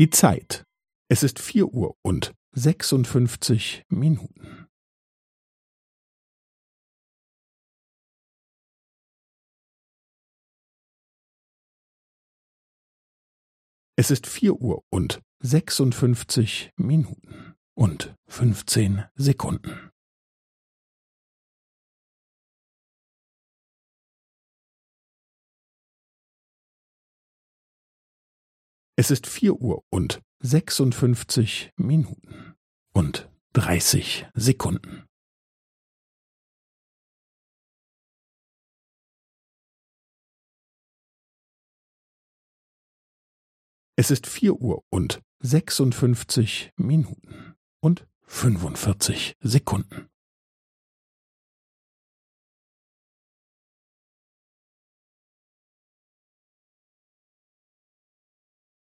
Die Zeit. Es ist vier Uhr und sechsundfünfzig Minuten. Es ist vier Uhr und sechsundfünfzig Minuten und fünfzehn Sekunden. Es ist vier Uhr und sechsundfünfzig Minuten und dreißig Sekunden. Es ist vier Uhr und sechsundfünfzig Minuten und fünfundvierzig Sekunden.